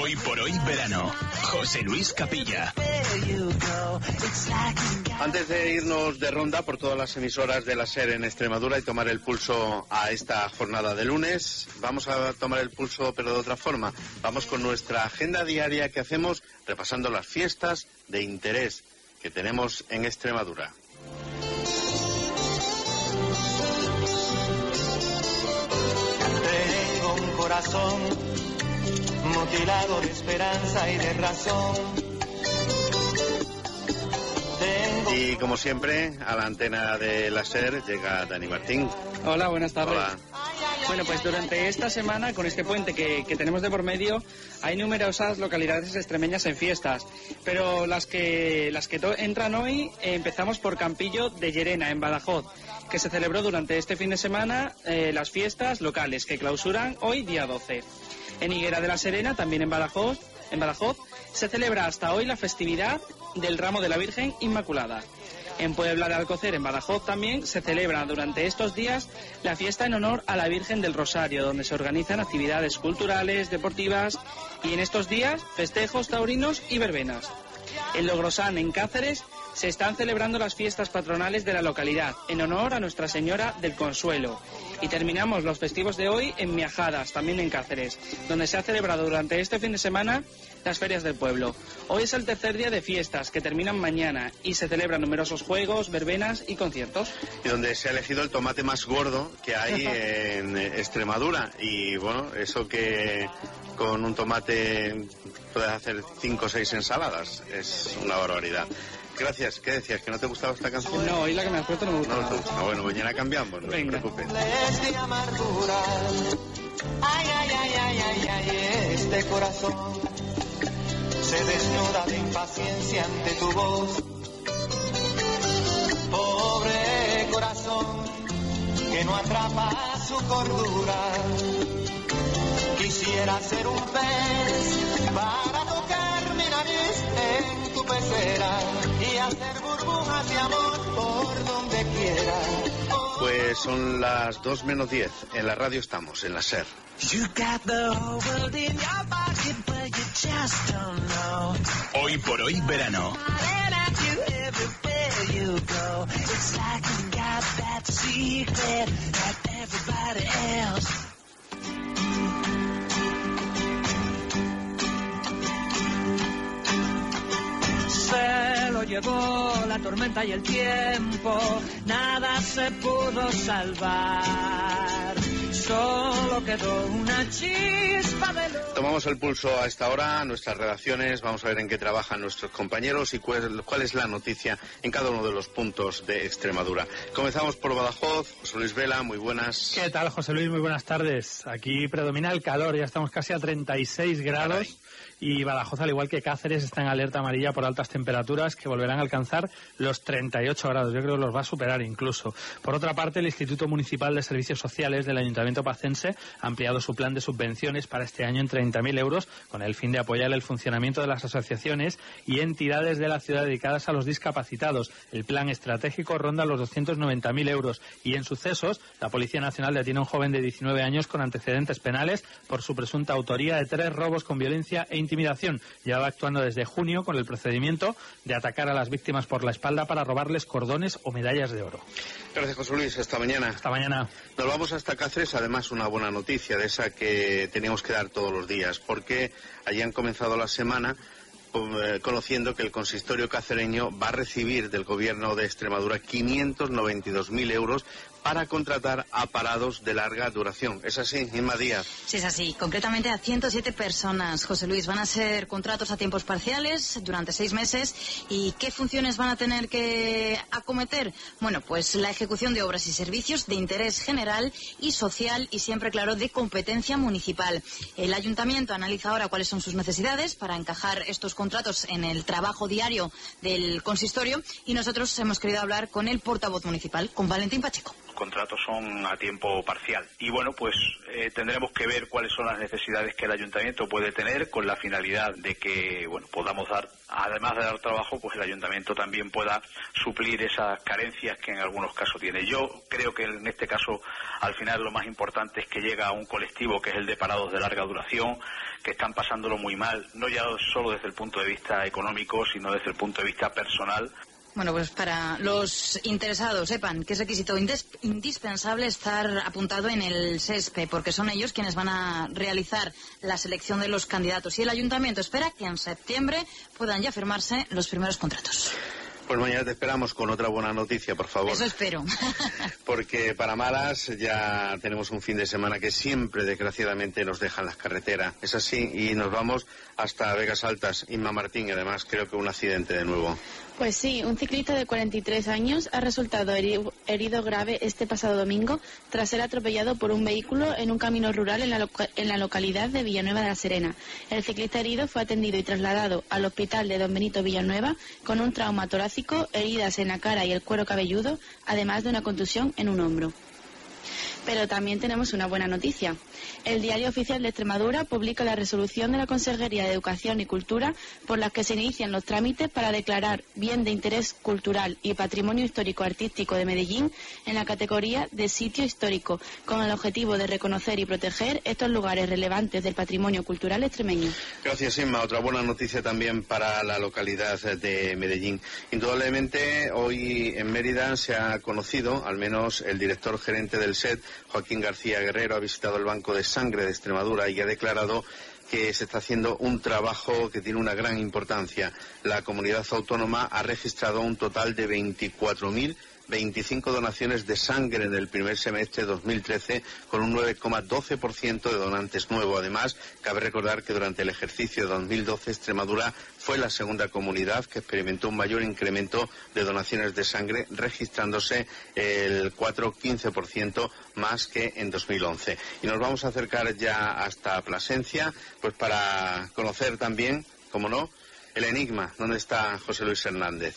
Hoy por hoy verano. José Luis Capilla. Antes de irnos de ronda por todas las emisoras de la SER en Extremadura y tomar el pulso a esta jornada de lunes, vamos a tomar el pulso pero de otra forma. Vamos con nuestra agenda diaria que hacemos repasando las fiestas de interés que tenemos en Extremadura. Corazón mutilado de esperanza y de razón. Y como siempre, a la antena de la SER llega Dani Martín. Hola, buenas tardes. Hola. Bueno, pues durante esta semana, con este puente que, que tenemos de por medio, hay numerosas localidades extremeñas en fiestas. Pero las que, las que entran hoy, empezamos por Campillo de Llerena, en Badajoz, que se celebró durante este fin de semana eh, las fiestas locales, que clausuran hoy, día 12. En Higuera de la Serena, también en Badajoz, en Badajoz, se celebra hasta hoy la festividad del ramo de la Virgen Inmaculada. En Puebla de Alcocer, en Badajoz, también se celebra durante estos días la fiesta en honor a la Virgen del Rosario, donde se organizan actividades culturales, deportivas y en estos días festejos taurinos y verbenas. En Logrosán, en Cáceres, se están celebrando las fiestas patronales de la localidad, en honor a Nuestra Señora del Consuelo. Y terminamos los festivos de hoy en Miajadas, también en Cáceres, donde se ha celebrado durante este fin de semana las ferias del pueblo. Hoy es el tercer día de fiestas, que terminan mañana, y se celebran numerosos juegos, verbenas y conciertos. y donde se ha elegido el tomate más gordo que hay en Extremadura. Y bueno, eso que con un tomate puedes hacer cinco o seis ensaladas, es una barbaridad. Gracias, ¿qué decías? ¿Que no te gustaba esta canción? No, hoy la que me has puesto no me gusta No te gusta. Bueno, mañana cambiamos, no Venga. te preocupes. Ay, ay, ay, ay, ay, ay, este corazón se desnuda de impaciencia ante tu voz. Pobre corazón que no atrapa su cordura. Quisiera ser un pez para tocar nariz en tu pecera y hacer burbujas de amor por donde quiera. Pues son las 2 menos 10. En la radio estamos, en la SER. You got the whole world in your pocket, but you just don't know. Hoy por hoy verano. It's like you got that secret that everybody else. Llevó la tormenta y el tiempo, nada se pudo salvar. Solo quedó una chispa de luz. Tomamos el pulso a esta hora, a nuestras redacciones, vamos a ver en qué trabajan nuestros compañeros y cuál, cuál es la noticia en cada uno de los puntos de Extremadura. Comenzamos por Badajoz, José Luis Vela, muy buenas. ¿Qué tal, José Luis? Muy buenas tardes. Aquí predomina el calor, ya estamos casi a 36 grados y Badajoz, al igual que Cáceres, está en alerta amarilla por altas temperaturas que volverán a alcanzar los 38 grados. Yo creo que los va a superar incluso. Por otra parte, el Instituto Municipal de Servicios Sociales del Ayuntamiento Pacense ha ampliado su plan de subvenciones para este año en 30.000 euros con el fin de apoyar el funcionamiento de las asociaciones y entidades de la ciudad dedicadas a los discapacitados. El plan estratégico ronda los 290.000 euros y en sucesos, la Policía Nacional detiene a un joven de 19 años con antecedentes penales por su presunta autoría de tres robos con violencia e intimidación. Llevaba actuando desde junio con el procedimiento de atacar a las víctimas por la espalda para robarles cordones o medallas de oro. Gracias, José Luis. Hasta mañana. Hasta mañana. Nos vamos hasta Cáceres, además una buena noticia de esa que teníamos que dar todos los días, porque allí han comenzado la semana eh, conociendo que el consistorio cacereño va a recibir del gobierno de Extremadura 592.000 euros para contratar a parados de larga duración. ¿Es así, Inma Díaz? Sí, es así. Concretamente a 107 personas, José Luis. Van a ser contratos a tiempos parciales durante seis meses. ¿Y qué funciones van a tener que acometer? Bueno, pues la ejecución de obras y servicios de interés general y social y siempre, claro, de competencia municipal. El ayuntamiento analiza ahora cuáles son sus necesidades para encajar estos contratos en el trabajo diario del consistorio y nosotros hemos querido hablar con el portavoz municipal, con Valentín Pacheco contratos son a tiempo parcial. Y bueno, pues eh, tendremos que ver cuáles son las necesidades que el ayuntamiento puede tener con la finalidad de que, bueno, podamos dar, además de dar trabajo, pues el ayuntamiento también pueda suplir esas carencias que en algunos casos tiene. Yo creo que en este caso, al final, lo más importante es que llega a un colectivo que es el de parados de larga duración, que están pasándolo muy mal, no ya solo desde el punto de vista económico, sino desde el punto de vista personal. Bueno, pues para los interesados, sepan que es requisito indispensable estar apuntado en el SESPE, porque son ellos quienes van a realizar la selección de los candidatos. Y el ayuntamiento espera que en septiembre puedan ya firmarse los primeros contratos. Pues mañana te esperamos con otra buena noticia, por favor. Eso espero. Porque para malas ya tenemos un fin de semana que siempre, desgraciadamente, nos dejan las carreteras. Es así, y nos vamos hasta Vegas Altas. Inma Martín, además, creo que un accidente de nuevo. Pues sí, un ciclista de 43 años ha resultado herido grave este pasado domingo tras ser atropellado por un vehículo en un camino rural en la, localidad de Villanueva de la Serena. El ciclista herido fue atendido y trasladado al hospital de Don Benito Villanueva con un trauma torácico, heridas en la cara y el cuero cabelludo, además de una contusión en un hombro. Pero también tenemos una buena noticia. El Diario Oficial de Extremadura publica la resolución de la Consejería de Educación y Cultura por la que se inician los trámites para declarar bien de interés cultural y patrimonio histórico artístico de Medellín en la categoría de sitio histórico, con el objetivo de reconocer y proteger estos lugares relevantes del patrimonio cultural extremeño. Gracias, Inma. Otra buena noticia también para la localidad de Medellín. Indudablemente, hoy en Mérida se ha conocido, al menos el director gerente del SED, Joaquín García Guerrero, ha visitado el Banco de Sangre de Extremadura y ha declarado que se está haciendo un trabajo que tiene una gran importancia. La comunidad autónoma ha registrado un total de 24.000 25 donaciones de sangre en el primer semestre de 2013, con un 9,12% de donantes nuevos. Además, cabe recordar que durante el ejercicio de 2012 Extremadura fue la segunda comunidad que experimentó un mayor incremento de donaciones de sangre, registrándose el 4,15% más que en 2011. Y nos vamos a acercar ya hasta Plasencia, pues para conocer también, como no, el enigma, ¿dónde está José Luis Hernández?